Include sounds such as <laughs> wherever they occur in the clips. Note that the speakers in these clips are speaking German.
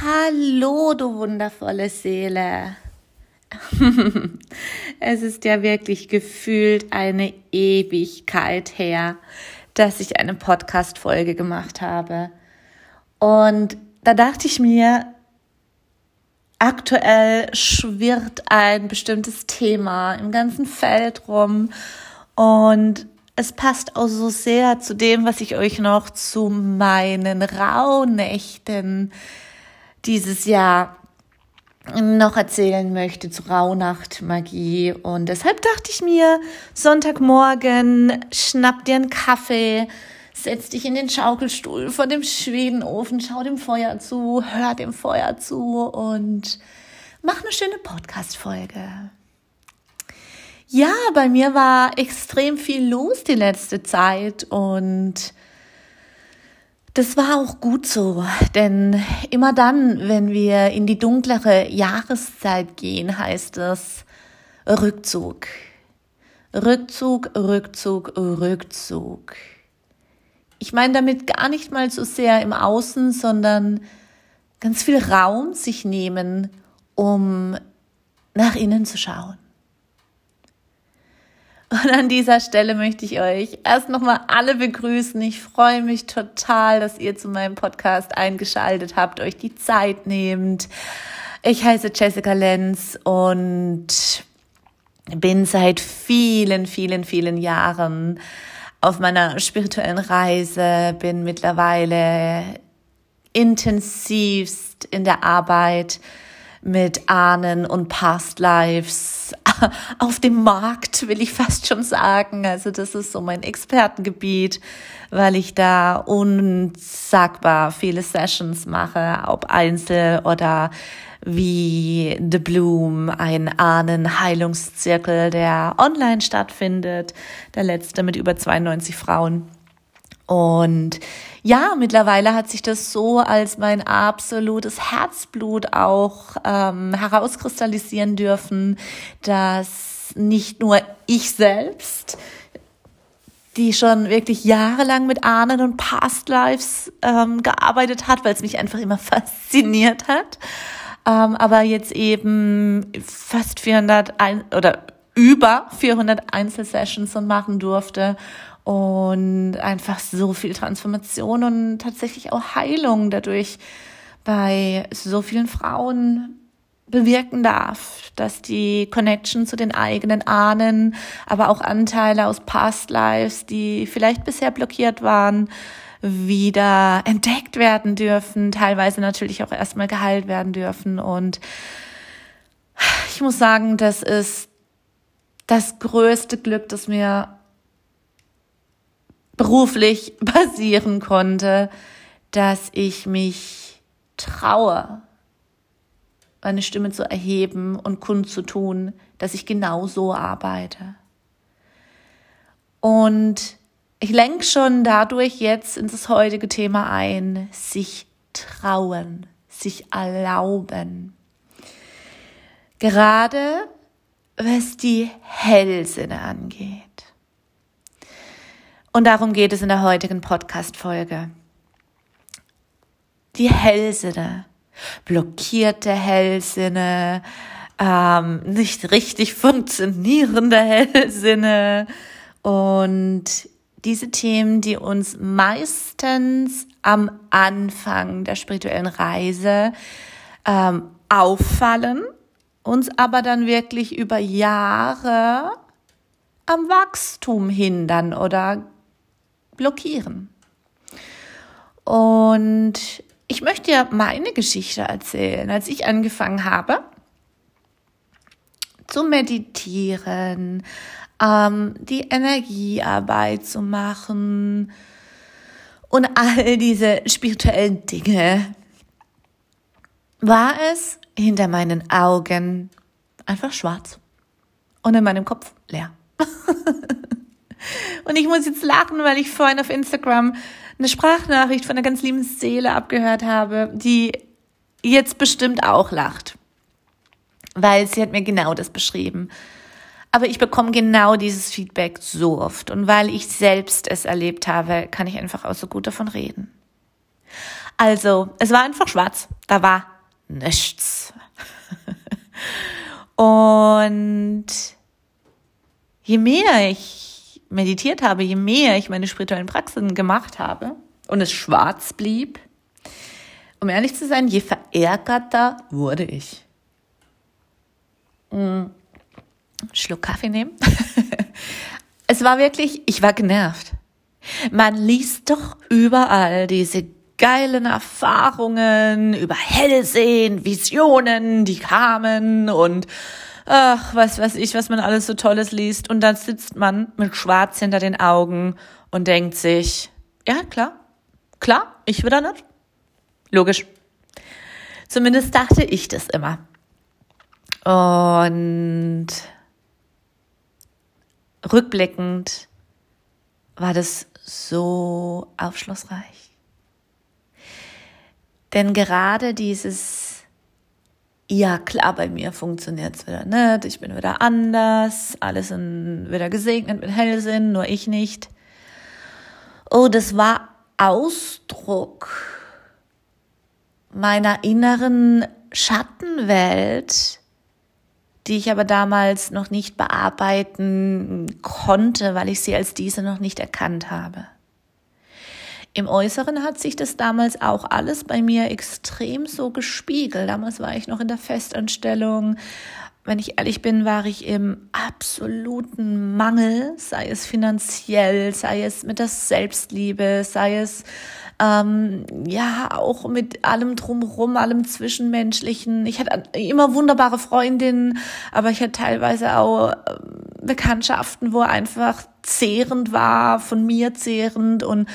Hallo, du wundervolle Seele. <laughs> es ist ja wirklich gefühlt eine Ewigkeit her, dass ich eine Podcast-Folge gemacht habe. Und da dachte ich mir, aktuell schwirrt ein bestimmtes Thema im ganzen Feld rum und es passt auch so sehr zu dem, was ich euch noch zu meinen Rauhnächten dieses Jahr noch erzählen möchte zu Rauhnachtmagie. Und deshalb dachte ich mir, Sonntagmorgen, schnapp dir einen Kaffee, setz dich in den Schaukelstuhl vor dem Schwedenofen, schau dem Feuer zu, hör dem Feuer zu und mach eine schöne Podcast-Folge. Ja, bei mir war extrem viel los die letzte Zeit und das war auch gut so, denn immer dann, wenn wir in die dunklere Jahreszeit gehen, heißt es Rückzug. Rückzug, Rückzug, Rückzug. Ich meine damit gar nicht mal so sehr im Außen, sondern ganz viel Raum sich nehmen, um nach innen zu schauen. Und an dieser Stelle möchte ich euch erst nochmal alle begrüßen. Ich freue mich total, dass ihr zu meinem Podcast eingeschaltet habt, euch die Zeit nehmt. Ich heiße Jessica Lenz und bin seit vielen, vielen, vielen Jahren auf meiner spirituellen Reise, bin mittlerweile intensivst in der Arbeit mit Ahnen und Past Lives <laughs> auf dem Markt, will ich fast schon sagen. Also das ist so mein Expertengebiet, weil ich da unsagbar viele Sessions mache, ob Einzel oder wie The Bloom, ein Ahnenheilungszirkel, der online stattfindet, der letzte mit über 92 Frauen. Und ja, mittlerweile hat sich das so als mein absolutes Herzblut auch ähm, herauskristallisieren dürfen, dass nicht nur ich selbst, die schon wirklich jahrelang mit Ahnen und Past Lives ähm, gearbeitet hat, weil es mich einfach immer <laughs> fasziniert hat, ähm, aber jetzt eben fast 400 ein oder über 400 Einzelsessions machen durfte und einfach so viel Transformation und tatsächlich auch Heilung dadurch bei so vielen Frauen bewirken darf, dass die Connection zu den eigenen Ahnen, aber auch Anteile aus Past Lives, die vielleicht bisher blockiert waren, wieder entdeckt werden dürfen, teilweise natürlich auch erstmal geheilt werden dürfen. Und ich muss sagen, das ist das größte Glück, das mir beruflich <laughs> basieren konnte, dass ich mich traue, meine Stimme zu erheben und kundzutun, dass ich genau so arbeite. Und ich lenke schon dadurch jetzt in das heutige Thema ein, sich trauen, sich erlauben. Gerade was die Hellsinne angeht. Und darum geht es in der heutigen Podcast-Folge. Die Hellsinne, blockierte Hellsinne, ähm, nicht richtig funktionierende Hellsinne. Und diese Themen, die uns meistens am Anfang der spirituellen Reise ähm, auffallen, uns aber dann wirklich über Jahre am Wachstum hindern oder blockieren. Und ich möchte ja meine Geschichte erzählen, als ich angefangen habe zu meditieren, ähm, die Energiearbeit zu machen und all diese spirituellen Dinge, war es hinter meinen Augen einfach schwarz und in meinem Kopf leer. <laughs> Und ich muss jetzt lachen, weil ich vorhin auf Instagram eine Sprachnachricht von einer ganz lieben Seele abgehört habe, die jetzt bestimmt auch lacht. Weil sie hat mir genau das beschrieben. Aber ich bekomme genau dieses Feedback so oft. Und weil ich selbst es erlebt habe, kann ich einfach auch so gut davon reden. Also, es war einfach schwarz. Da war nichts. <laughs> Und je mehr ich meditiert habe, je mehr ich meine spirituellen Praxen gemacht habe und es schwarz blieb, um ehrlich zu sein, je verärgerter wurde ich. Hm. Schluck Kaffee nehmen. <laughs> es war wirklich, ich war genervt. Man liest doch überall diese geilen Erfahrungen über Hellsehen, Visionen, die kamen und ach, was weiß ich, was man alles so Tolles liest. Und dann sitzt man mit Schwarz hinter den Augen und denkt sich, ja, klar, klar, ich will da nicht. Logisch. Zumindest dachte ich das immer. Und rückblickend war das so aufschlussreich. Denn gerade dieses, ja klar, bei mir funktioniert es wieder nicht, ich bin wieder anders, alles sind wieder gesegnet mit Hellsinn, nur ich nicht. Oh, das war Ausdruck meiner inneren Schattenwelt, die ich aber damals noch nicht bearbeiten konnte, weil ich sie als diese noch nicht erkannt habe. Im Äußeren hat sich das damals auch alles bei mir extrem so gespiegelt. Damals war ich noch in der Festanstellung. Wenn ich ehrlich bin, war ich im absoluten Mangel, sei es finanziell, sei es mit der Selbstliebe, sei es ähm, ja auch mit allem drumherum, allem Zwischenmenschlichen. Ich hatte immer wunderbare Freundinnen, aber ich hatte teilweise auch ähm, Bekanntschaften, wo einfach zehrend war, von mir zehrend und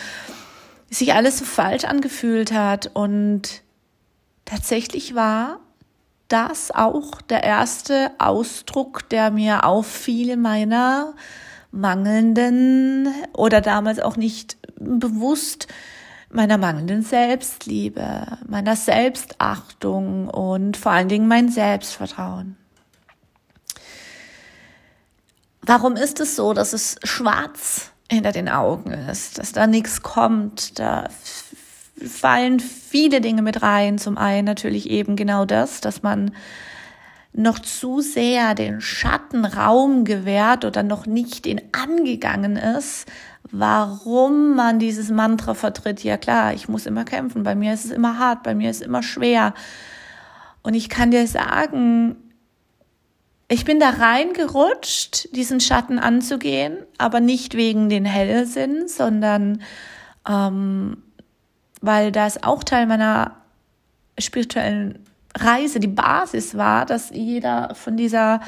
sich alles so falsch angefühlt hat. Und tatsächlich war das auch der erste Ausdruck, der mir auffiel meiner mangelnden oder damals auch nicht bewusst meiner mangelnden Selbstliebe, meiner Selbstachtung und vor allen Dingen mein Selbstvertrauen. Warum ist es so, dass es schwarz hinter den Augen ist, dass da nichts kommt? Da fallen viele Dinge mit rein. Zum einen natürlich eben genau das, dass man noch zu sehr den Schatten Raum gewährt oder noch nicht ihn angegangen ist, warum man dieses Mantra vertritt. Ja klar, ich muss immer kämpfen, bei mir ist es immer hart, bei mir ist es immer schwer. Und ich kann dir sagen, ich bin da reingerutscht, diesen Schatten anzugehen, aber nicht wegen den Hellsinn, sondern ähm, weil das auch Teil meiner spirituellen Reise, die Basis war, dass jeder von dieser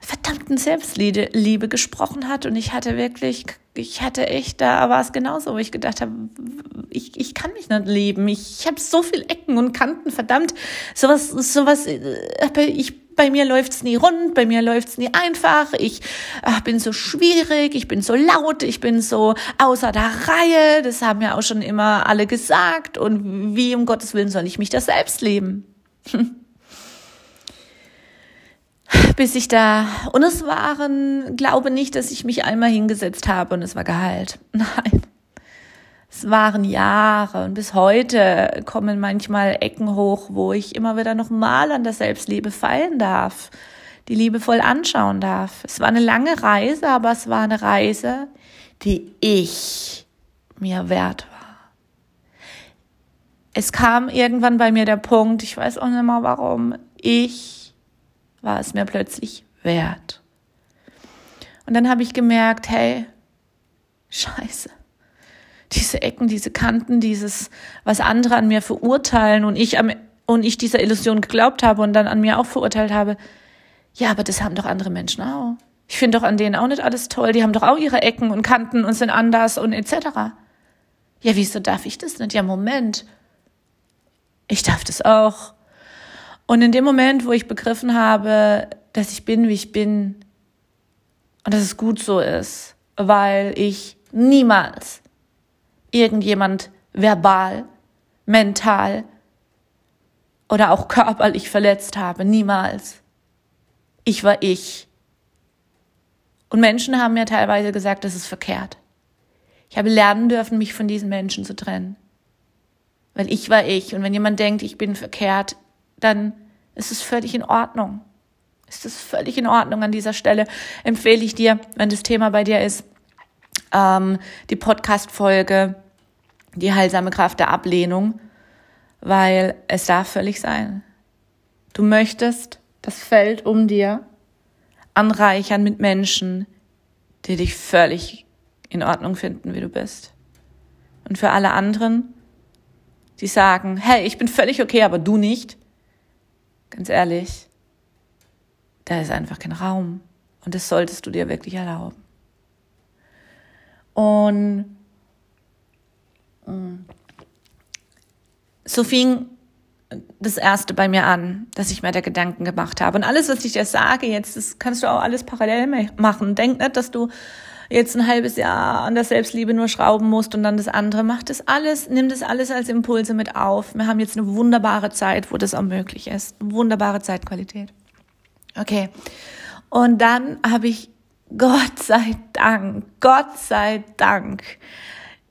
verdammten Selbstliebe gesprochen hat. Und ich hatte wirklich, ich hatte echt, da war es genauso, wo ich gedacht habe, ich, ich kann mich nicht leben, ich, ich habe so viel Ecken und Kanten, verdammt, sowas, sowas, äh, ich, bei mir läuft's nie rund, bei mir läuft's nie einfach, ich ach, bin so schwierig, ich bin so laut, ich bin so außer der Reihe, das haben ja auch schon immer alle gesagt und wie um Gottes Willen soll ich mich das selbst leben? <laughs> bis ich da, und es waren, glaube nicht, dass ich mich einmal hingesetzt habe und es war geheilt. <laughs> Nein. Es waren Jahre und bis heute kommen manchmal Ecken hoch, wo ich immer wieder nochmal an der Selbstliebe feilen darf, die liebevoll anschauen darf. Es war eine lange Reise, aber es war eine Reise, die ich mir wert war. Es kam irgendwann bei mir der Punkt, ich weiß auch nicht mal warum, ich war es mir plötzlich wert. Und dann habe ich gemerkt, hey, scheiße, diese Ecken, diese Kanten, dieses, was andere an mir verurteilen und ich, am, und ich dieser Illusion geglaubt habe und dann an mir auch verurteilt habe, ja, aber das haben doch andere Menschen auch. Ich finde doch an denen auch nicht alles toll. Die haben doch auch ihre Ecken und Kanten und sind anders und etc. Ja, wieso darf ich das nicht? Ja, Moment. Ich darf das auch. Und in dem Moment, wo ich begriffen habe, dass ich bin, wie ich bin und dass es gut so ist, weil ich niemals irgendjemand verbal, mental oder auch körperlich verletzt habe, niemals. Ich war ich. Und Menschen haben mir teilweise gesagt, das ist verkehrt. Ich habe lernen dürfen, mich von diesen Menschen zu trennen. Weil ich war ich. Und wenn jemand denkt, ich bin verkehrt, dann ist es völlig in Ordnung. Ist es völlig in Ordnung an dieser Stelle. Empfehle ich dir, wenn das Thema bei dir ist, ähm, die Podcast-Folge, die heilsame Kraft der Ablehnung, weil es darf völlig sein. Du möchtest das Feld um dir anreichern mit Menschen, die dich völlig in Ordnung finden, wie du bist. Und für alle anderen, die sagen, hey, ich bin völlig okay, aber du nicht. Ganz ehrlich, da ist einfach kein Raum. Und das solltest du dir wirklich erlauben. Und mm, so fing das erste bei mir an, dass ich mir da Gedanken gemacht habe. Und alles, was ich dir sage jetzt, das kannst du auch alles parallel machen. Denk nicht, dass du jetzt ein halbes Jahr an der Selbstliebe nur schrauben musst und dann das andere. Mach das alles, nimm das alles als Impulse mit auf. Wir haben jetzt eine wunderbare Zeit, wo das auch möglich ist. Wunderbare Zeitqualität. Okay. Und dann habe ich Gott sei Dank, Gott sei Dank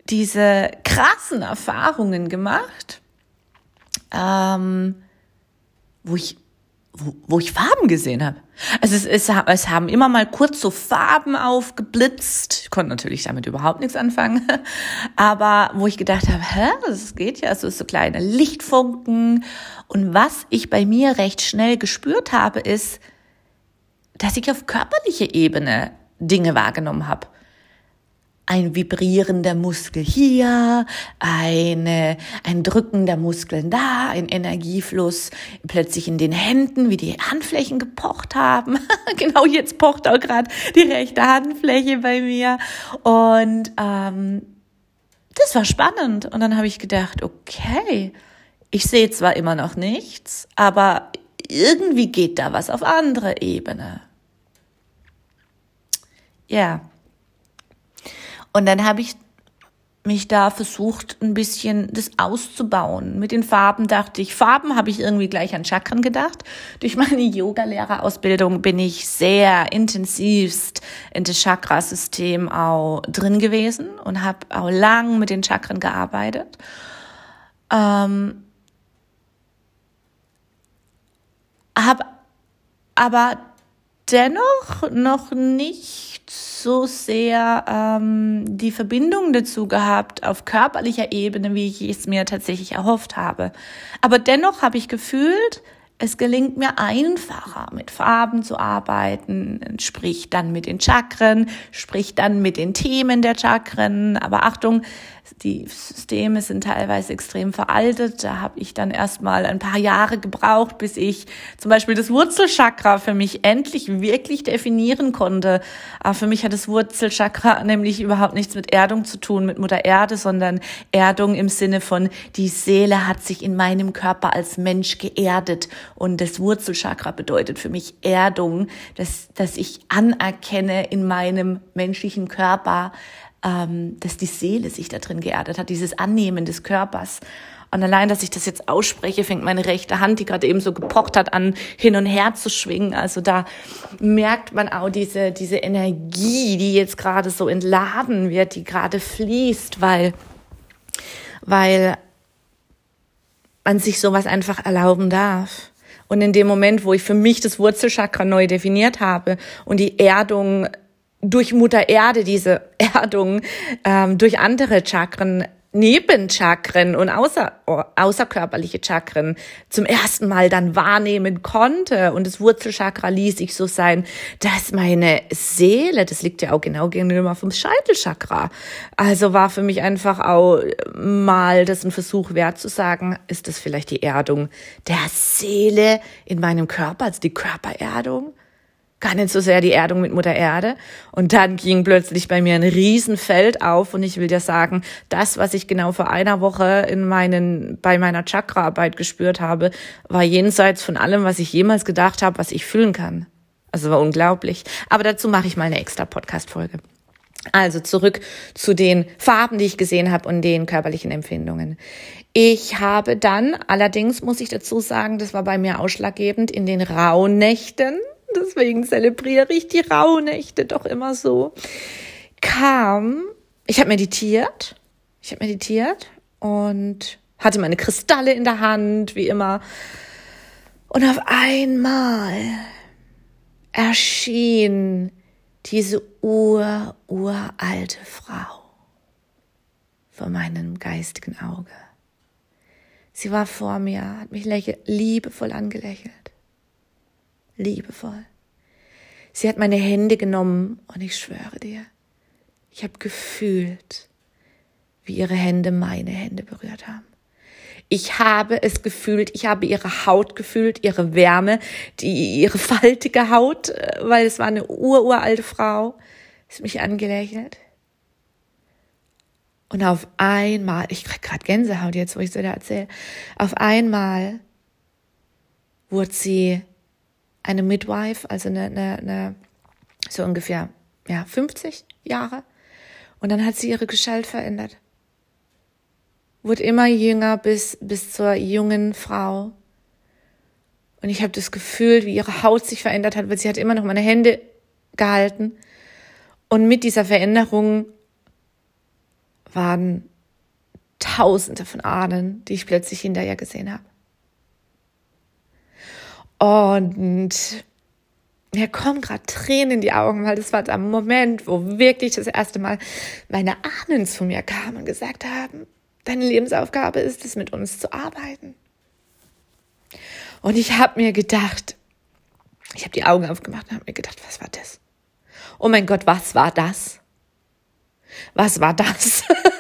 diese krassen Erfahrungen gemacht, ähm, wo ich wo, wo ich Farben gesehen habe. Also es, es, es haben immer mal kurz so Farben aufgeblitzt. Ich konnte natürlich damit überhaupt nichts anfangen. <laughs> Aber wo ich gedacht habe, hä, das geht ja, so, so kleine Lichtfunken. Und was ich bei mir recht schnell gespürt habe, ist, dass ich auf körperlicher Ebene Dinge wahrgenommen habe ein Vibrieren der Muskel hier, eine, ein Drücken der Muskeln da, ein Energiefluss plötzlich in den Händen, wie die Handflächen gepocht haben. <laughs> genau jetzt pocht auch gerade die rechte Handfläche bei mir. Und ähm, das war spannend. Und dann habe ich gedacht, okay, ich sehe zwar immer noch nichts, aber irgendwie geht da was auf andere Ebene. Ja. Und dann habe ich mich da versucht, ein bisschen das auszubauen. Mit den Farben dachte ich, Farben habe ich irgendwie gleich an Chakren gedacht. Durch meine Yoga-Lehrerausbildung bin ich sehr intensivst in das Chakrasystem auch drin gewesen und habe auch lang mit den Chakren gearbeitet. Ähm, habe aber dennoch noch nicht so sehr ähm, die Verbindung dazu gehabt auf körperlicher Ebene, wie ich es mir tatsächlich erhofft habe. Aber dennoch habe ich gefühlt, es gelingt mir einfacher, mit Farben zu arbeiten, sprich dann mit den Chakren, sprich dann mit den Themen der Chakren. Aber Achtung, die Systeme sind teilweise extrem veraltet. Da habe ich dann erstmal ein paar Jahre gebraucht, bis ich zum Beispiel das Wurzelchakra für mich endlich wirklich definieren konnte. Aber für mich hat das Wurzelchakra nämlich überhaupt nichts mit Erdung zu tun, mit Mutter Erde, sondern Erdung im Sinne von, die Seele hat sich in meinem Körper als Mensch geerdet. Und das Wurzelchakra bedeutet für mich Erdung, dass, dass ich anerkenne in meinem menschlichen Körper, ähm, dass die Seele sich da drin geerdet hat, dieses Annehmen des Körpers. Und allein, dass ich das jetzt ausspreche, fängt meine rechte Hand, die gerade eben so gepocht hat, an hin und her zu schwingen. Also da merkt man auch diese, diese Energie, die jetzt gerade so entladen wird, die gerade fließt, weil, weil man sich sowas einfach erlauben darf. Und in dem Moment, wo ich für mich das Wurzelchakra neu definiert habe und die Erdung durch Mutter Erde diese <laughs> Erdung ähm, durch andere Chakren Nebenchakren und außer, außerkörperliche Chakren zum ersten Mal dann wahrnehmen konnte. Und das Wurzelchakra ließ ich so sein, dass meine Seele, das liegt ja auch genau gegenüber vom Scheitelchakra. Also war für mich einfach auch mal das ein Versuch wert zu sagen, ist das vielleicht die Erdung der Seele in meinem Körper, also die Körpererdung? Gar nicht so sehr die Erdung mit Mutter Erde. Und dann ging plötzlich bei mir ein Riesenfeld auf und ich will dir sagen, das, was ich genau vor einer Woche in meinen, bei meiner Chakraarbeit gespürt habe, war jenseits von allem, was ich jemals gedacht habe, was ich fühlen kann. Also war unglaublich. Aber dazu mache ich mal eine extra Podcast-Folge. Also zurück zu den Farben, die ich gesehen habe und den körperlichen Empfindungen. Ich habe dann, allerdings muss ich dazu sagen, das war bei mir ausschlaggebend, in den Rauhnächten, deswegen zelebriere ich die Rauhnächte doch immer so, kam, ich habe meditiert, ich habe meditiert und hatte meine Kristalle in der Hand, wie immer. Und auf einmal erschien diese ur, uralte Frau vor meinem geistigen Auge. Sie war vor mir, hat mich liebevoll angelächelt. Liebevoll. Sie hat meine Hände genommen und ich schwöre dir, ich habe gefühlt, wie ihre Hände meine Hände berührt haben. Ich habe es gefühlt, ich habe ihre Haut gefühlt, ihre Wärme, die, ihre faltige Haut, äh, weil es war eine ururalte Frau, ist mich angelächelt. Und auf einmal, ich krieg gerade Gänsehaut jetzt, wo ich so da erzähle, auf einmal wurde sie eine Midwife, also eine, eine, eine so ungefähr ja 50 Jahre. Und dann hat sie ihre Gestalt verändert. Wurde immer jünger bis, bis zur jungen Frau. Und ich habe das Gefühl, wie ihre Haut sich verändert hat, weil sie hat immer noch meine Hände gehalten. Und mit dieser Veränderung waren Tausende von Ahnen, die ich plötzlich hinterher gesehen habe. Und mir kommen gerade Tränen in die Augen, weil das war der Moment, wo wirklich das erste Mal meine Ahnen zu mir kamen und gesagt haben, deine Lebensaufgabe ist es, mit uns zu arbeiten. Und ich habe mir gedacht, ich habe die Augen aufgemacht und habe mir gedacht, was war das? Oh mein Gott, was war das? Was war das? <laughs>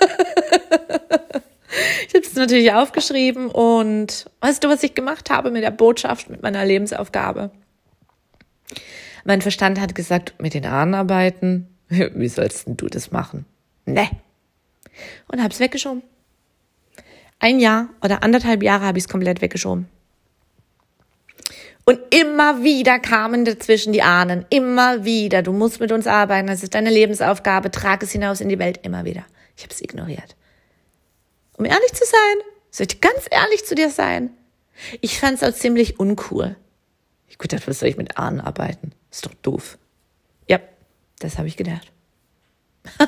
habe es natürlich aufgeschrieben und weißt du, was ich gemacht habe mit der Botschaft, mit meiner Lebensaufgabe? Mein Verstand hat gesagt, mit den Ahnen arbeiten, <laughs> wie sollst du das machen? Ne. Und hab's weggeschoben. Ein Jahr oder anderthalb Jahre habe ich es komplett weggeschoben. Und immer wieder kamen dazwischen die Ahnen, immer wieder. Du musst mit uns arbeiten, das ist deine Lebensaufgabe, trag es hinaus in die Welt, immer wieder. Ich habe es ignoriert. Um ehrlich zu sein, soll ich ganz ehrlich zu dir sein? Ich fand es auch ziemlich uncool. Ich gedacht, was soll ich mit Ahnen arbeiten? Ist doch doof. Ja, das habe ich gedacht. <laughs>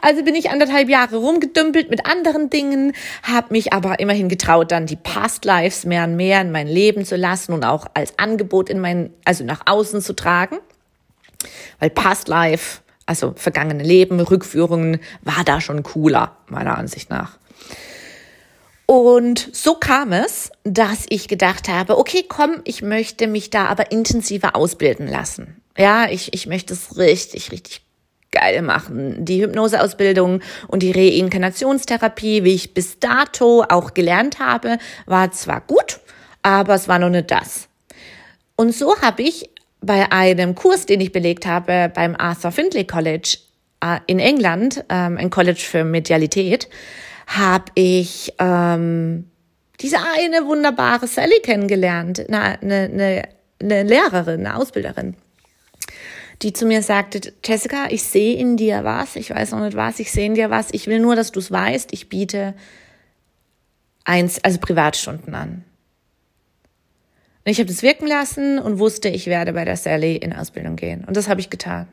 also bin ich anderthalb Jahre rumgedümpelt mit anderen Dingen, habe mich aber immerhin getraut, dann die Past Lives mehr und mehr in mein Leben zu lassen und auch als Angebot in mein, also nach außen zu tragen. Weil Past Life, also vergangene Leben, Rückführungen, war da schon cooler, meiner Ansicht nach. Und so kam es, dass ich gedacht habe, okay, komm, ich möchte mich da aber intensiver ausbilden lassen. Ja, ich, ich möchte es richtig, richtig geil machen. Die Hypnoseausbildung und die Reinkarnationstherapie, wie ich bis dato auch gelernt habe, war zwar gut, aber es war noch nicht das. Und so habe ich bei einem Kurs, den ich belegt habe beim Arthur Findlay College äh, in England, ähm, ein College für Medialität, habe ich ähm, diese eine wunderbare Sally kennengelernt, eine, eine, eine Lehrerin, eine Ausbilderin die zu mir sagte, Jessica, ich sehe in dir was, ich weiß noch nicht was, ich sehe in dir was, ich will nur, dass du es weißt, ich biete eins, also Privatstunden an. Und ich habe das wirken lassen und wusste, ich werde bei der Sally in Ausbildung gehen. Und das habe ich getan.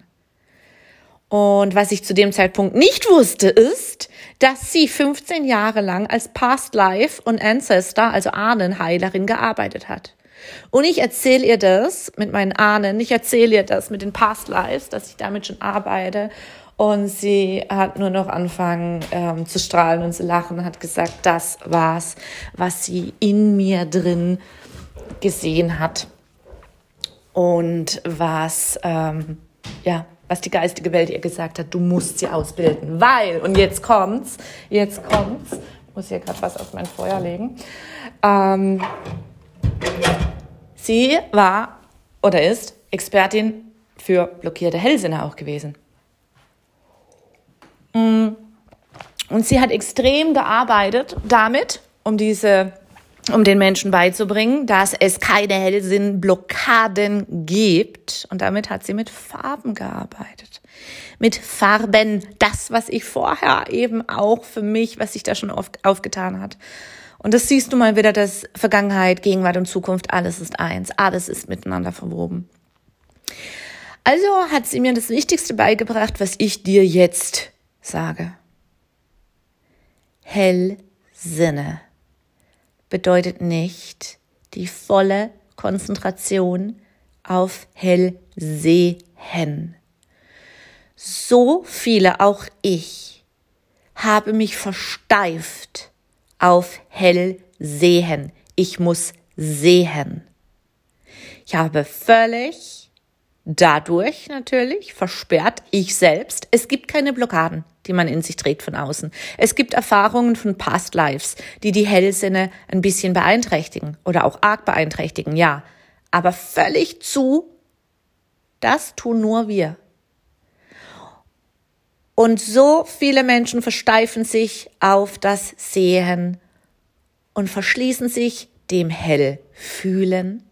Und was ich zu dem Zeitpunkt nicht wusste, ist, dass sie 15 Jahre lang als Past Life und Ancestor, also Ahnenheilerin, gearbeitet hat. Und ich erzähle ihr das mit meinen Ahnen, ich erzähle ihr das mit den Past Lives, dass ich damit schon arbeite. Und sie hat nur noch angefangen ähm, zu strahlen und zu lachen, hat gesagt, das war's, was sie in mir drin gesehen hat. Und was, ähm, ja, was die geistige Welt ihr gesagt hat, du musst sie ausbilden, weil, und jetzt kommt's, jetzt kommt's, ich muss hier gerade was auf mein Feuer legen, ähm, Sie war oder ist Expertin für blockierte Hellsinne auch gewesen. Mm. Und sie hat extrem gearbeitet damit, um diese, um den Menschen beizubringen, dass es keine Hellsinnblockaden gibt. Und damit hat sie mit Farben gearbeitet. Mit Farben. Das, was ich vorher eben auch für mich, was sich da schon oft aufgetan hat. Und das siehst du mal wieder, dass Vergangenheit, Gegenwart und Zukunft, alles ist eins, alles ist miteinander verwoben. Also hat sie mir das Wichtigste beigebracht, was ich dir jetzt sage. Hellsinne bedeutet nicht die volle Konzentration auf Hellsehen. So viele, auch ich, habe mich versteift auf Hellsehen. Ich muss sehen. Ich habe völlig dadurch natürlich versperrt, ich selbst. Es gibt keine Blockaden, die man in sich trägt von außen. Es gibt Erfahrungen von Past Lives, die die Hellsinne ein bisschen beeinträchtigen oder auch arg beeinträchtigen, ja. Aber völlig zu, das tun nur wir. Und so viele Menschen versteifen sich auf das Sehen und verschließen sich dem Hellfühlen,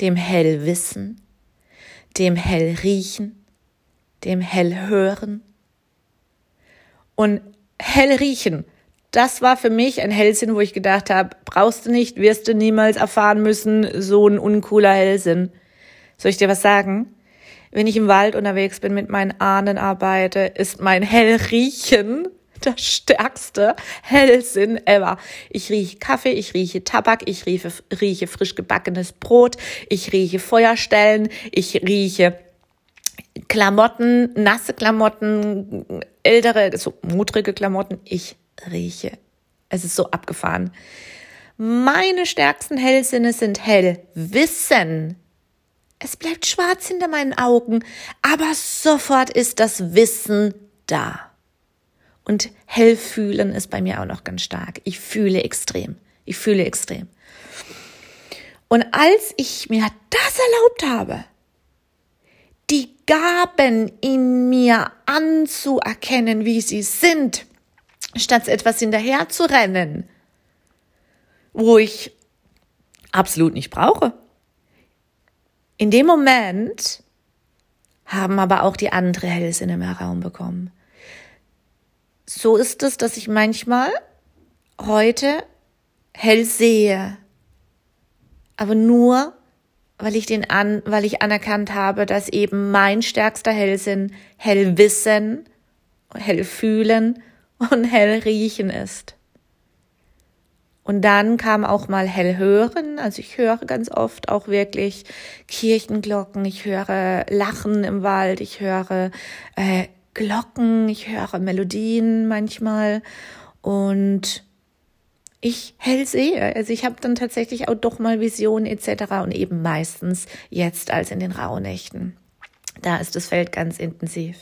dem Hellwissen, dem Hellriechen, dem Hellhören. Und Hellriechen, das war für mich ein Hellsinn, wo ich gedacht habe, brauchst du nicht, wirst du niemals erfahren müssen, so ein uncooler Hellsinn. Soll ich dir was sagen? Wenn ich im Wald unterwegs bin, mit meinen Ahnen arbeite, ist mein Hellriechen das stärkste Hellsinn ever. Ich rieche Kaffee, ich rieche Tabak, ich rieche, rieche frisch gebackenes Brot, ich rieche Feuerstellen, ich rieche Klamotten, nasse Klamotten, ältere, so mutrige Klamotten. Ich rieche. Es ist so abgefahren. Meine stärksten Hellsinne sind Hellwissen. Es bleibt schwarz hinter meinen Augen, aber sofort ist das Wissen da. Und hell fühlen ist bei mir auch noch ganz stark. Ich fühle extrem. Ich fühle extrem. Und als ich mir das erlaubt habe, die Gaben in mir anzuerkennen, wie sie sind, statt etwas hinterher zu rennen, wo ich absolut nicht brauche. In dem Moment haben aber auch die andere Hellsinne mehr Raum bekommen so ist es, dass ich manchmal heute hell sehe, aber nur, weil ich den an, weil ich anerkannt habe, dass eben mein stärkster Hellsinn hell wissen, hell fühlen und hell riechen ist. Und dann kam auch mal hell hören, also ich höre ganz oft auch wirklich Kirchenglocken, ich höre Lachen im Wald, ich höre äh, Glocken, ich höre Melodien manchmal und ich hell sehe. Also ich habe dann tatsächlich auch doch mal Visionen etc. und eben meistens jetzt als in den Rauhnächten. Da ist das Feld ganz intensiv.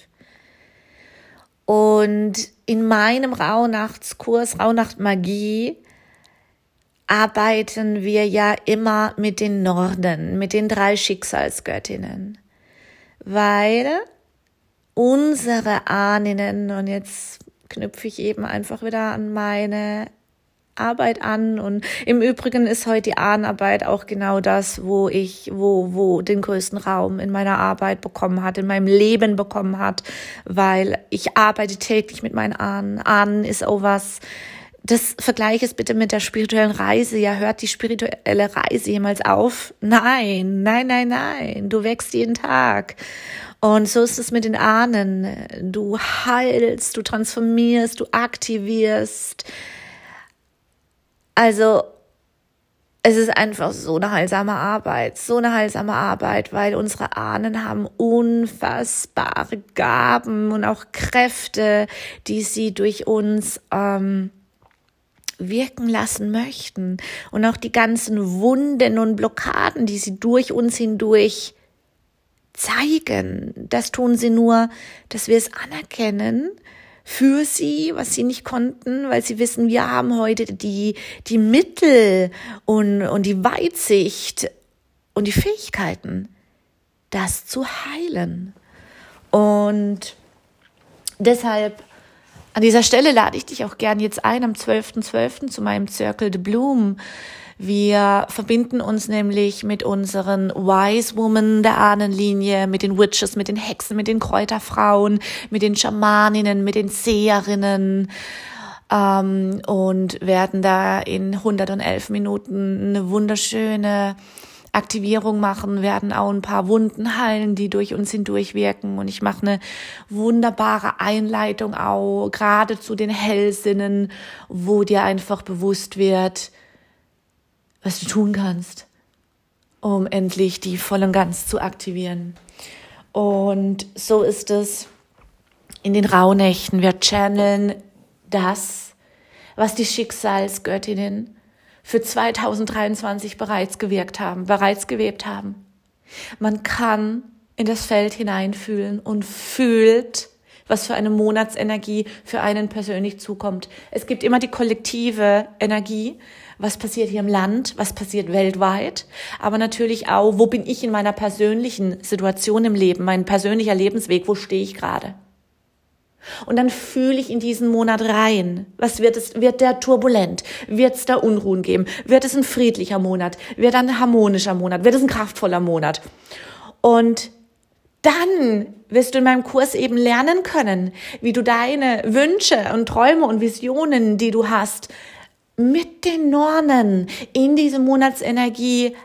Und in meinem Rauhnachtskurs, Rauhnacht Magie, arbeiten wir ja immer mit den Norden, mit den drei Schicksalsgöttinnen. Weil unsere Ahnen, und jetzt knüpfe ich eben einfach wieder an meine Arbeit an und im Übrigen ist heute die Ahnenarbeit auch genau das, wo ich, wo, wo den größten Raum in meiner Arbeit bekommen hat, in meinem Leben bekommen hat, weil ich arbeite täglich mit meinen Ahnen. Ahnen ist auch was, das vergleiche es bitte mit der spirituellen Reise. Ja, hört die spirituelle Reise jemals auf? Nein, nein, nein, nein. Du wächst jeden Tag. Und so ist es mit den Ahnen. Du heilst, du transformierst, du aktivierst. Also, es ist einfach so eine heilsame Arbeit, so eine heilsame Arbeit, weil unsere Ahnen haben unfassbare Gaben und auch Kräfte, die sie durch uns ähm, wirken lassen möchten. Und auch die ganzen Wunden und Blockaden, die sie durch uns hindurch zeigen. Das tun sie nur, dass wir es anerkennen für sie, was sie nicht konnten, weil sie wissen, wir haben heute die, die Mittel und, und die Weitsicht und die Fähigkeiten, das zu heilen. Und deshalb an dieser Stelle lade ich dich auch gern jetzt ein am 12.12. .12. zu meinem Circle the Bloom wir verbinden uns nämlich mit unseren Wise Women der Ahnenlinie, mit den Witches, mit den Hexen, mit den Kräuterfrauen, mit den Schamaninnen, mit den Seherinnen ähm, und werden da in 111 Minuten eine wunderschöne Aktivierung machen, werden auch ein paar Wunden heilen, die durch uns hindurch wirken. Und ich mache eine wunderbare Einleitung auch, gerade zu den Hellsinnen, wo dir einfach bewusst wird, was du tun kannst, um endlich die voll und ganz zu aktivieren. Und so ist es in den Rauhnächten. Wir channeln das, was die Schicksalsgöttinnen für 2023 bereits gewirkt haben, bereits gewebt haben. Man kann in das Feld hineinfühlen und fühlt, was für eine Monatsenergie für einen persönlich zukommt. Es gibt immer die kollektive Energie, was passiert hier im Land, was passiert weltweit, aber natürlich auch, wo bin ich in meiner persönlichen Situation im Leben, mein persönlicher Lebensweg, wo stehe ich gerade? Und dann fühle ich in diesen Monat rein. Was wird es? Wird der turbulent? Wird es da Unruhen geben? Wird es ein friedlicher Monat? Wird ein harmonischer Monat? Wird es ein kraftvoller Monat? Und dann wirst du in meinem Kurs eben lernen können, wie du deine Wünsche und Träume und Visionen, die du hast, mit den Nornen in diese Monatsenergie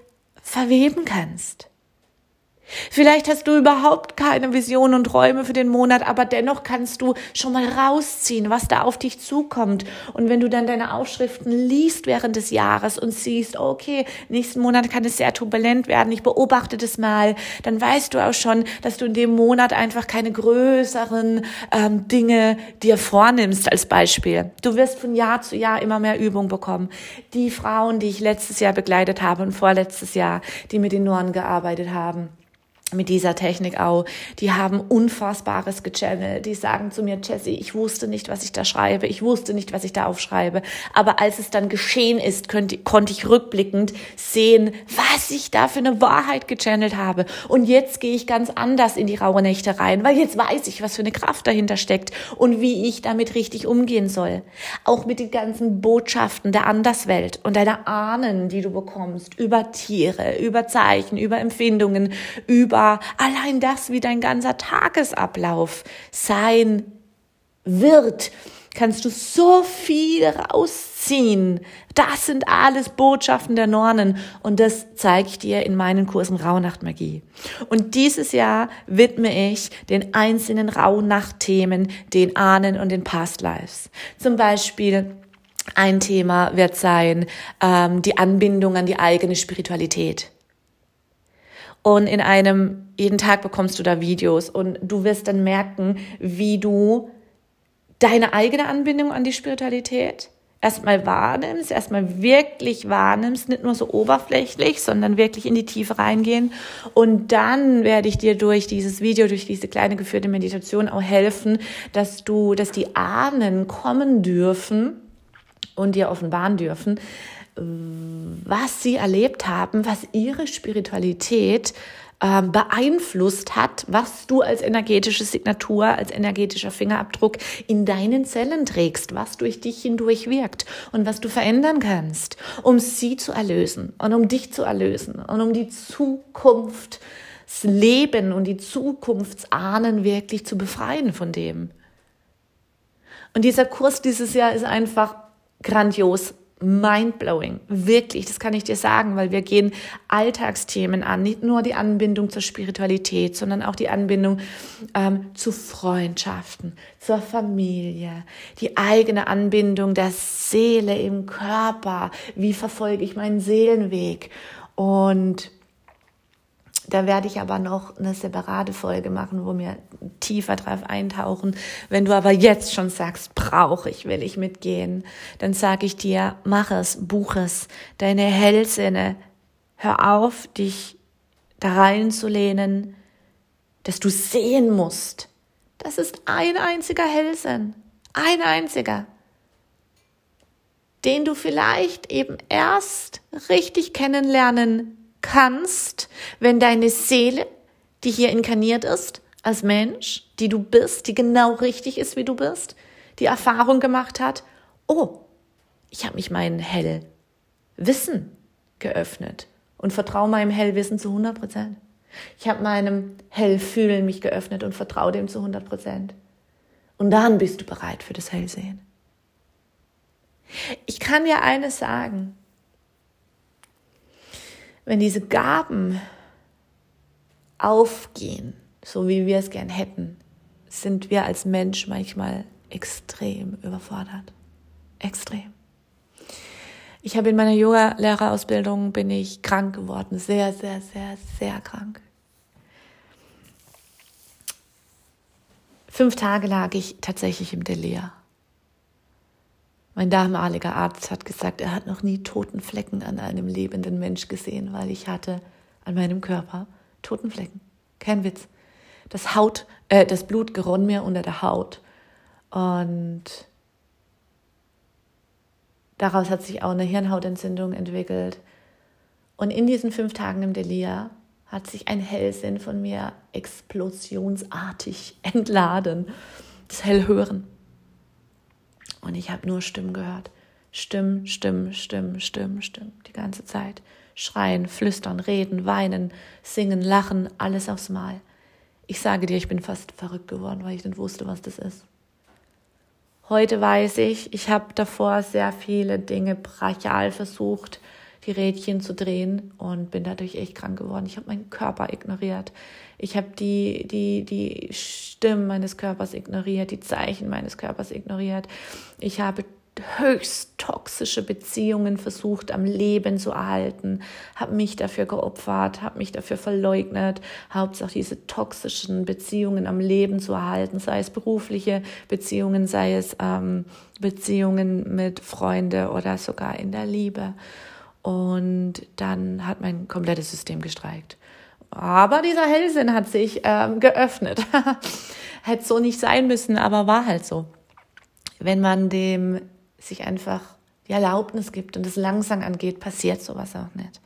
verweben kannst. Vielleicht hast du überhaupt keine Visionen und Träume für den Monat, aber dennoch kannst du schon mal rausziehen, was da auf dich zukommt. Und wenn du dann deine Aufschriften liest während des Jahres und siehst, okay, nächsten Monat kann es sehr turbulent werden, ich beobachte das mal, dann weißt du auch schon, dass du in dem Monat einfach keine größeren ähm, Dinge dir vornimmst als Beispiel. Du wirst von Jahr zu Jahr immer mehr Übung bekommen. Die Frauen, die ich letztes Jahr begleitet habe und vorletztes Jahr, die mit den Noren gearbeitet haben, mit dieser Technik auch, die haben Unfassbares gechannelt. Die sagen zu mir, Jessie, ich wusste nicht, was ich da schreibe, ich wusste nicht, was ich da aufschreibe. Aber als es dann geschehen ist, konnte, konnte ich rückblickend sehen, was ich da für eine Wahrheit gechannelt habe. Und jetzt gehe ich ganz anders in die raue Nächte rein, weil jetzt weiß ich, was für eine Kraft dahinter steckt und wie ich damit richtig umgehen soll. Auch mit den ganzen Botschaften der Anderswelt und deiner Ahnen, die du bekommst, über Tiere, über Zeichen, über Empfindungen, über über allein das, wie dein ganzer Tagesablauf sein wird, kannst du so viel rausziehen. Das sind alles Botschaften der Nornen und das zeige ich dir in meinen Kursen Rauhnachtmagie. Und dieses Jahr widme ich den einzelnen Rauhnacht-Themen, den Ahnen und den Past Lives. Zum Beispiel ein Thema wird sein ähm, die Anbindung an die eigene Spiritualität. Und in einem, jeden Tag bekommst du da Videos und du wirst dann merken, wie du deine eigene Anbindung an die Spiritualität erstmal wahrnimmst, erstmal wirklich wahrnimmst, nicht nur so oberflächlich, sondern wirklich in die Tiefe reingehen. Und dann werde ich dir durch dieses Video, durch diese kleine geführte Meditation auch helfen, dass du, dass die Ahnen kommen dürfen und dir offenbaren dürfen, was sie erlebt haben, was ihre Spiritualität äh, beeinflusst hat, was du als energetische Signatur, als energetischer Fingerabdruck in deinen Zellen trägst, was durch dich hindurch wirkt und was du verändern kannst, um sie zu erlösen und um dich zu erlösen und um die Zukunftsleben und die Zukunftsahnen wirklich zu befreien von dem. Und dieser Kurs dieses Jahr ist einfach grandios mindblowing. Wirklich, das kann ich dir sagen, weil wir gehen Alltagsthemen an, nicht nur die Anbindung zur Spiritualität, sondern auch die Anbindung ähm, zu Freundschaften, zur Familie, die eigene Anbindung der Seele im Körper. Wie verfolge ich meinen Seelenweg? Und da werde ich aber noch eine separate Folge machen, wo wir tiefer drauf eintauchen. Wenn du aber jetzt schon sagst, brauche ich, will ich mitgehen, dann sage ich dir, mach es, buch es, deine Hellsinne. Hör auf, dich da reinzulehnen, dass du sehen musst. Das ist ein einziger Hellsinn. Ein einziger den du vielleicht eben erst richtig kennenlernen kannst, wenn deine Seele, die hier inkarniert ist, als Mensch, die du bist, die genau richtig ist, wie du bist, die Erfahrung gemacht hat, oh, ich habe mich meinem Hellwissen geöffnet und vertraue meinem Hellwissen zu 100 Prozent. Ich habe meinem Hellfühlen mich geöffnet und vertraue dem zu 100 Prozent. Und dann bist du bereit für das Hellsehen. Ich kann dir eines sagen wenn diese Gaben aufgehen, so wie wir es gern hätten, sind wir als Mensch manchmal extrem überfordert. Extrem. Ich habe in meiner Yoga-Lehrerausbildung bin ich krank geworden, sehr, sehr, sehr, sehr krank. Fünf Tage lag ich tatsächlich im Delir. Mein damaliger Arzt hat gesagt, er hat noch nie toten Flecken an einem lebenden Mensch gesehen, weil ich hatte an meinem Körper toten Flecken. Kein Witz. Das Haut, äh, das Blut geronn mir unter der Haut. Und daraus hat sich auch eine Hirnhautentzündung entwickelt. Und in diesen fünf Tagen im Delir hat sich ein Hellsinn von mir explosionsartig <laughs> entladen. Das Hellhören. Und ich habe nur Stimmen gehört. Stimmen, Stimmen, Stimmen, Stimmen, Stimmen. Die ganze Zeit. Schreien, flüstern, reden, weinen, singen, lachen, alles aufs Mal. Ich sage dir, ich bin fast verrückt geworden, weil ich nicht wusste, was das ist. Heute weiß ich, ich habe davor sehr viele Dinge brachial versucht, die Rädchen zu drehen und bin dadurch echt krank geworden. Ich habe meinen Körper ignoriert. Ich habe die, die, die Stimmen meines Körpers ignoriert, die Zeichen meines Körpers ignoriert. Ich habe höchst toxische Beziehungen versucht am Leben zu erhalten, habe mich dafür geopfert, habe mich dafür verleugnet, Hauptsache diese toxischen Beziehungen am Leben zu erhalten, sei es berufliche Beziehungen, sei es ähm, Beziehungen mit Freunden oder sogar in der Liebe. Und dann hat mein komplettes System gestreikt. Aber dieser Hellsinn hat sich ähm, geöffnet. <laughs> Hätte so nicht sein müssen, aber war halt so. Wenn man dem sich einfach die Erlaubnis gibt und es langsam angeht, passiert sowas auch nicht.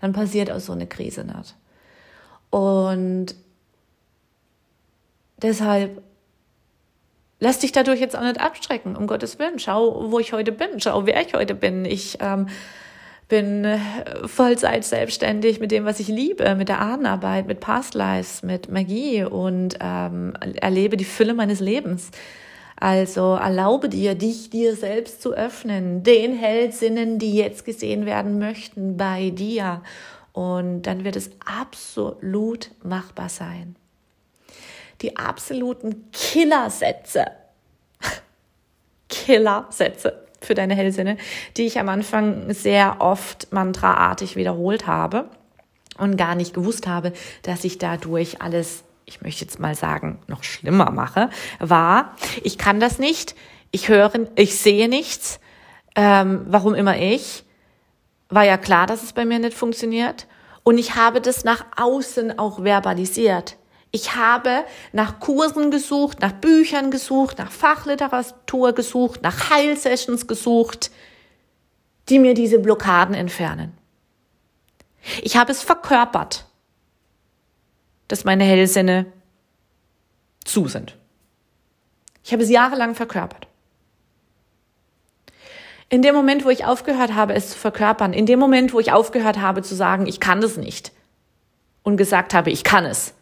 Dann passiert auch so eine Krise nicht. Und deshalb lass dich dadurch jetzt auch nicht abstrecken, um Gottes Willen. Schau, wo ich heute bin. Schau, wer ich heute bin. Ich ähm, bin äh, Vollzeit selbstständig mit dem, was ich liebe, mit der Ahnenarbeit, mit Past Lives, mit Magie und ähm, erlebe die Fülle meines Lebens. Also erlaube dir, dich dir selbst zu öffnen, den Hellsinnen, die jetzt gesehen werden möchten, bei dir. Und dann wird es absolut machbar sein. Die absoluten Killersätze, <laughs> Killersätze für deine Hellsinne, die ich am Anfang sehr oft mantraartig wiederholt habe und gar nicht gewusst habe, dass ich dadurch alles, ich möchte jetzt mal sagen, noch schlimmer mache, war, ich kann das nicht, ich höre, ich sehe nichts, ähm, warum immer ich? War ja klar, dass es bei mir nicht funktioniert. Und ich habe das nach außen auch verbalisiert. Ich habe nach Kursen gesucht, nach Büchern gesucht, nach Fachliteratur gesucht, nach Heilsessions gesucht, die mir diese Blockaden entfernen. Ich habe es verkörpert, dass meine Hellsinne zu sind. Ich habe es jahrelang verkörpert. In dem Moment, wo ich aufgehört habe, es zu verkörpern, in dem Moment, wo ich aufgehört habe zu sagen, ich kann das nicht und gesagt habe, ich kann es,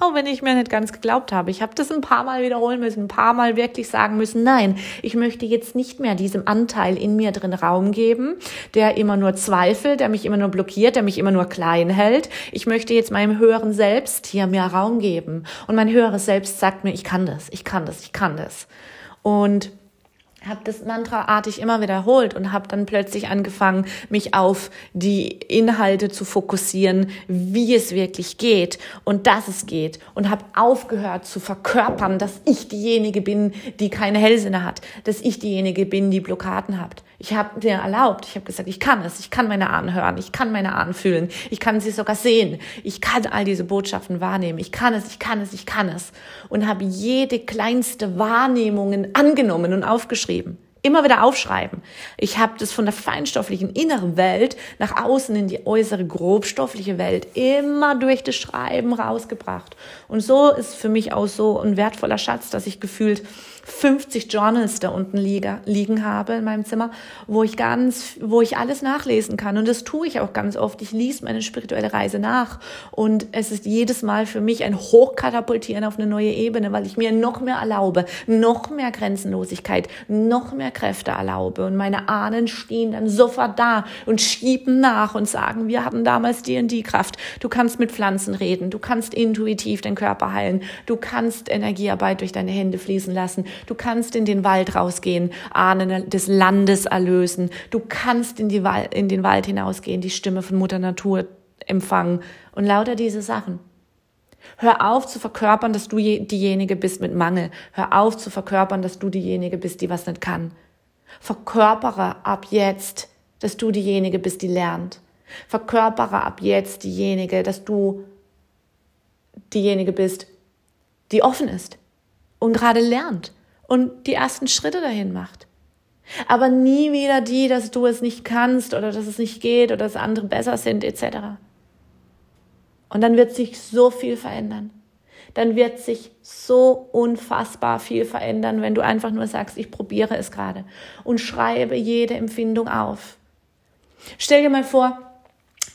auch wenn ich mir nicht ganz geglaubt habe. Ich habe das ein paar Mal wiederholen müssen, ein paar Mal wirklich sagen müssen, nein, ich möchte jetzt nicht mehr diesem Anteil in mir drin Raum geben, der immer nur zweifelt, der mich immer nur blockiert, der mich immer nur klein hält. Ich möchte jetzt meinem höheren Selbst hier mehr Raum geben. Und mein höheres Selbst sagt mir, ich kann das, ich kann das, ich kann das. Und habe das mantraartig immer wiederholt und habe dann plötzlich angefangen, mich auf die Inhalte zu fokussieren, wie es wirklich geht und dass es geht und habe aufgehört zu verkörpern, dass ich diejenige bin, die keine Hellsinne hat, dass ich diejenige bin, die Blockaden hat. Ich habe mir erlaubt, ich habe gesagt, ich kann es, ich kann meine Ahnen hören, ich kann meine Ahnen fühlen, ich kann sie sogar sehen, ich kann all diese Botschaften wahrnehmen, ich kann es, ich kann es, ich kann es. Und habe jede kleinste Wahrnehmungen angenommen und aufgeschrieben immer wieder aufschreiben. Ich habe das von der feinstofflichen inneren Welt nach außen in die äußere grobstoffliche Welt immer durch das Schreiben rausgebracht. Und so ist für mich auch so ein wertvoller Schatz, dass ich gefühlt 50 Journals da unten liege, liegen habe in meinem Zimmer, wo ich ganz, wo ich alles nachlesen kann. Und das tue ich auch ganz oft. Ich lese meine spirituelle Reise nach. Und es ist jedes Mal für mich ein Hochkatapultieren auf eine neue Ebene, weil ich mir noch mehr erlaube, noch mehr Grenzenlosigkeit, noch mehr Kräfte erlaube. Und meine Ahnen stehen dann sofort da und schieben nach und sagen, wir hatten damals die und die Kraft. Du kannst mit Pflanzen reden. Du kannst intuitiv den Körper heilen. Du kannst Energiearbeit durch deine Hände fließen lassen. Du kannst in den Wald rausgehen, Ahnen des Landes erlösen. Du kannst in, die in den Wald hinausgehen, die Stimme von Mutter Natur empfangen und lauter diese Sachen. Hör auf zu verkörpern, dass du diejenige bist mit Mangel. Hör auf zu verkörpern, dass du diejenige bist, die was nicht kann. Verkörpere ab jetzt, dass du diejenige bist, die lernt. Verkörpere ab jetzt diejenige, dass du diejenige bist, die offen ist und gerade lernt und die ersten Schritte dahin macht. Aber nie wieder die, dass du es nicht kannst oder dass es nicht geht oder dass andere besser sind etc. Und dann wird sich so viel verändern. Dann wird sich so unfassbar viel verändern, wenn du einfach nur sagst, ich probiere es gerade und schreibe jede Empfindung auf. Stell dir mal vor,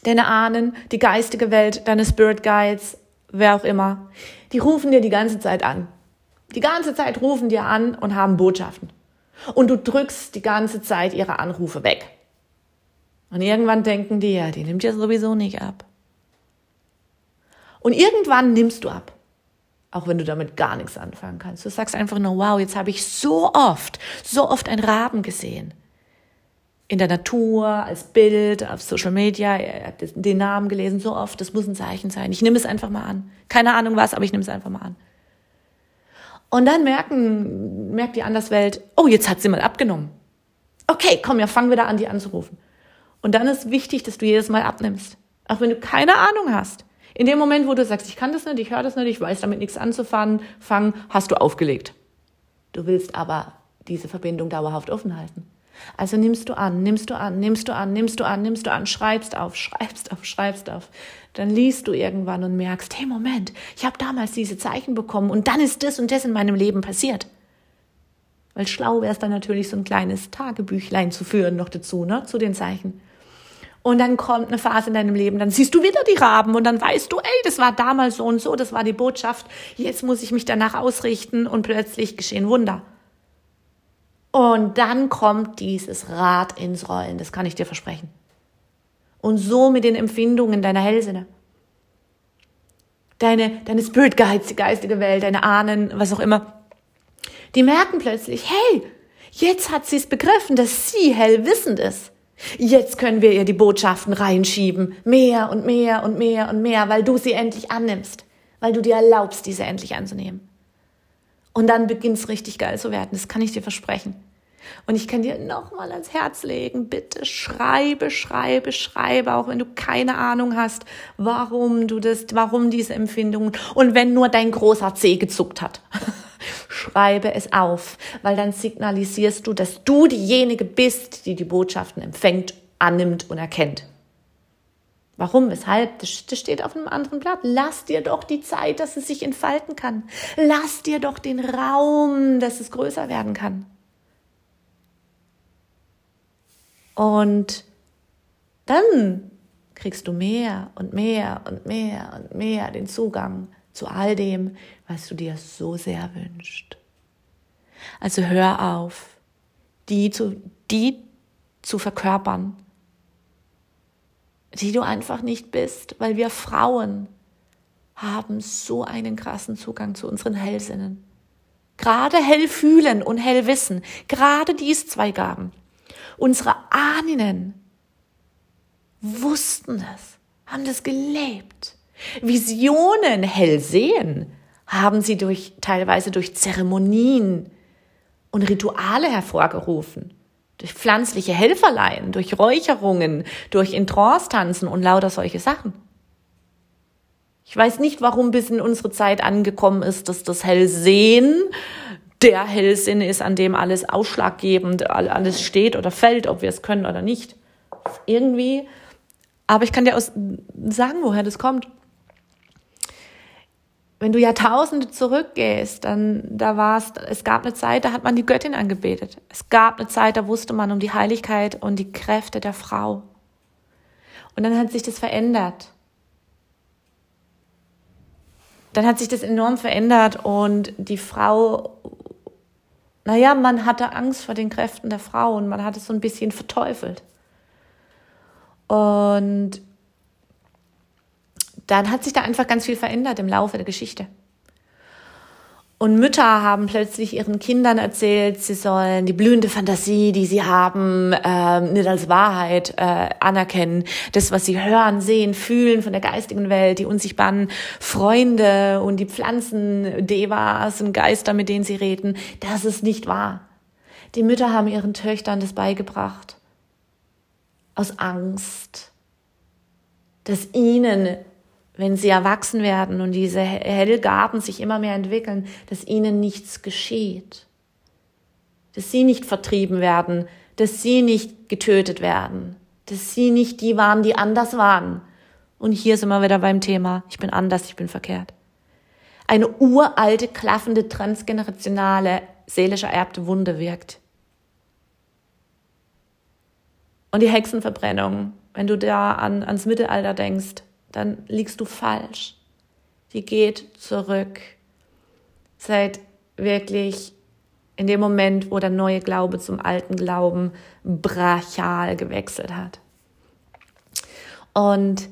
deine Ahnen, die geistige Welt, deine Spirit Guides, wer auch immer, die rufen dir die ganze Zeit an. Die ganze Zeit rufen dir an und haben Botschaften. Und du drückst die ganze Zeit ihre Anrufe weg. Und irgendwann denken die, ja, die nimmt ja sowieso nicht ab. Und irgendwann nimmst du ab. Auch wenn du damit gar nichts anfangen kannst. Du sagst einfach nur, wow, jetzt habe ich so oft, so oft einen Raben gesehen in der Natur, als Bild, auf Social Media, er hat den Namen gelesen so oft, das muss ein Zeichen sein. Ich nehme es einfach mal an. Keine Ahnung was, aber ich nehme es einfach mal an. Und dann merken, merkt die Anderswelt, oh, jetzt hat sie mal abgenommen. Okay, komm, ja, fangen wir da an, die anzurufen. Und dann ist wichtig, dass du jedes Mal abnimmst. Auch wenn du keine Ahnung hast. In dem Moment, wo du sagst, ich kann das nicht, ich höre das nicht, ich weiß damit nichts anzufangen, fangen, hast du aufgelegt. Du willst aber diese Verbindung dauerhaft offen halten. Also nimmst du an, nimmst du an, nimmst du an, nimmst du an, nimmst du an, schreibst auf, <laughs> schreibst auf, schreibst auf. Dann liest du irgendwann und merkst, hey Moment, ich habe damals diese Zeichen bekommen und dann ist das und das in meinem Leben passiert. Weil schlau wäre es dann natürlich so ein kleines Tagebüchlein zu führen noch dazu, ne, zu den Zeichen. Und dann kommt eine Phase in deinem Leben, dann siehst du wieder die Raben und dann weißt du, ey, das war damals so und so, das war die Botschaft, jetzt muss ich mich danach ausrichten und plötzlich geschehen Wunder. Und dann kommt dieses Rad ins Rollen, das kann ich dir versprechen. Und so mit den Empfindungen deiner Hellsinne. Deine, deine Spirit Guides, die geistige Welt, deine Ahnen, was auch immer. Die merken plötzlich, hey, jetzt hat sie es begriffen, dass sie hellwissend ist. Jetzt können wir ihr die Botschaften reinschieben. Mehr und mehr und mehr und mehr, weil du sie endlich annimmst. Weil du dir erlaubst, diese endlich anzunehmen. Und dann beginnt es richtig geil zu werden. Das kann ich dir versprechen. Und ich kann dir nochmal ans Herz legen, bitte schreibe, schreibe, schreibe, auch wenn du keine Ahnung hast, warum du das, warum diese Empfindungen und wenn nur dein großer Zeh gezuckt hat. <laughs> schreibe es auf, weil dann signalisierst du, dass du diejenige bist, die die Botschaften empfängt, annimmt und erkennt. Warum? Weshalb? Das, steht auf einem anderen Blatt. Lass dir doch die Zeit, dass es sich entfalten kann. Lass dir doch den Raum, dass es größer werden kann. Und dann kriegst du mehr und mehr und mehr und mehr den Zugang zu all dem, was du dir so sehr wünschst. Also hör auf, die zu, die zu verkörpern, die du einfach nicht bist, weil wir Frauen haben so einen krassen Zugang zu unseren Hellsinnen. Gerade hell fühlen und hell wissen, gerade dies zwei Gaben. Unsere Ahnen wussten es, haben das gelebt. Visionen hell sehen haben sie durch, teilweise durch Zeremonien und Rituale hervorgerufen durch pflanzliche Helferlein, durch Räucherungen, durch Intrance-Tanzen und lauter solche Sachen. Ich weiß nicht, warum bis in unsere Zeit angekommen ist, dass das Hellsehen der Hellsinn ist, an dem alles ausschlaggebend, alles steht oder fällt, ob wir es können oder nicht. Irgendwie, aber ich kann dir aus sagen, woher das kommt wenn du Jahrtausende zurückgehst, dann da war es, es gab eine Zeit, da hat man die Göttin angebetet. Es gab eine Zeit, da wusste man um die Heiligkeit und die Kräfte der Frau. Und dann hat sich das verändert. Dann hat sich das enorm verändert und die Frau, naja, man hatte Angst vor den Kräften der Frau und man hat es so ein bisschen verteufelt. Und dann hat sich da einfach ganz viel verändert im Laufe der Geschichte. Und Mütter haben plötzlich ihren Kindern erzählt, sie sollen die blühende Fantasie, die sie haben, äh, nicht als Wahrheit äh, anerkennen. Das, was sie hören, sehen, fühlen von der geistigen Welt, die unsichtbaren Freunde und die Pflanzen, Devas und Geister, mit denen sie reden, das ist nicht wahr. Die Mütter haben ihren Töchtern das beigebracht. Aus Angst, dass ihnen wenn sie erwachsen werden und diese Hellgaben sich immer mehr entwickeln, dass ihnen nichts geschieht. Dass sie nicht vertrieben werden, dass sie nicht getötet werden, dass sie nicht die waren, die anders waren. Und hier sind wir wieder beim Thema, ich bin anders, ich bin verkehrt. Eine uralte, klaffende, transgenerationale, seelisch ererbte Wunde wirkt. Und die Hexenverbrennung, wenn du da an, ans Mittelalter denkst, dann liegst du falsch. Die geht zurück. Seit wirklich in dem Moment, wo der neue Glaube zum alten Glauben brachial gewechselt hat. Und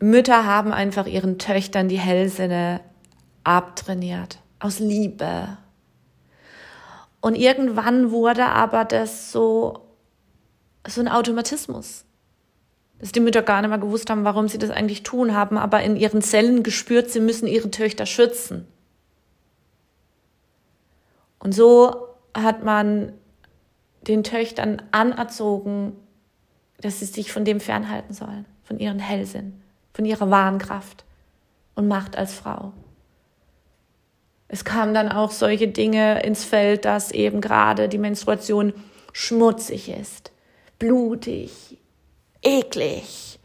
Mütter haben einfach ihren Töchtern die Hellsinne abtrainiert. Aus Liebe. Und irgendwann wurde aber das so, so ein Automatismus dass die Mütter gar nicht mehr gewusst haben, warum sie das eigentlich tun, haben aber in ihren Zellen gespürt, sie müssen ihre Töchter schützen. Und so hat man den Töchtern anerzogen, dass sie sich von dem fernhalten sollen, von ihren Hellsinn, von ihrer wahren Kraft und Macht als Frau. Es kamen dann auch solche Dinge ins Feld, dass eben gerade die Menstruation schmutzig ist, blutig, eklig.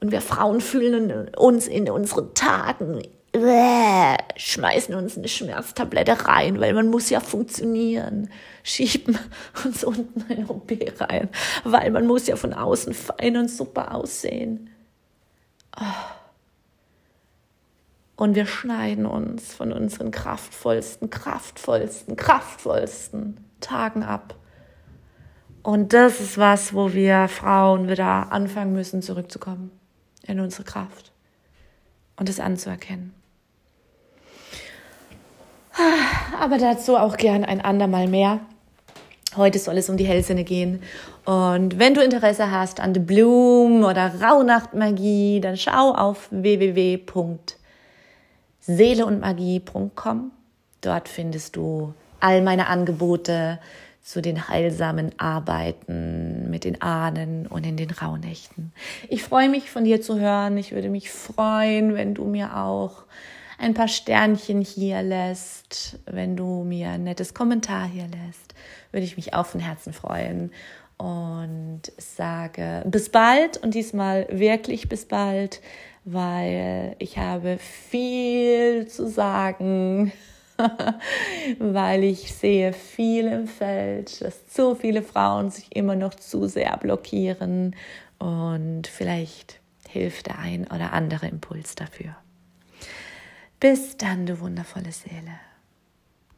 Und wir Frauen fühlen uns in unseren Tagen, äh, schmeißen uns eine Schmerztablette rein, weil man muss ja funktionieren. Schieben <laughs> uns unten eine OP rein, weil man muss ja von außen fein und super aussehen. Oh. Und wir schneiden uns von unseren kraftvollsten, kraftvollsten, kraftvollsten Tagen ab und das ist was, wo wir Frauen wieder anfangen müssen, zurückzukommen in unsere Kraft und es anzuerkennen. Aber dazu auch gern ein andermal mehr. Heute soll es um die Hellsinne gehen. Und wenn du Interesse hast an The Bloom oder Rauhnachtmagie, dann schau auf www.seeleundmagie.com. Dort findest du all meine Angebote, zu den heilsamen Arbeiten mit den Ahnen und in den Rauhnächten. Ich freue mich von dir zu hören. Ich würde mich freuen, wenn du mir auch ein paar Sternchen hier lässt, wenn du mir ein nettes Kommentar hier lässt, würde ich mich auch von Herzen freuen und sage bis bald und diesmal wirklich bis bald, weil ich habe viel zu sagen. <laughs> weil ich sehe viel im Feld, dass zu viele Frauen sich immer noch zu sehr blockieren und vielleicht hilft der ein oder andere Impuls dafür. Bis dann, du wundervolle Seele.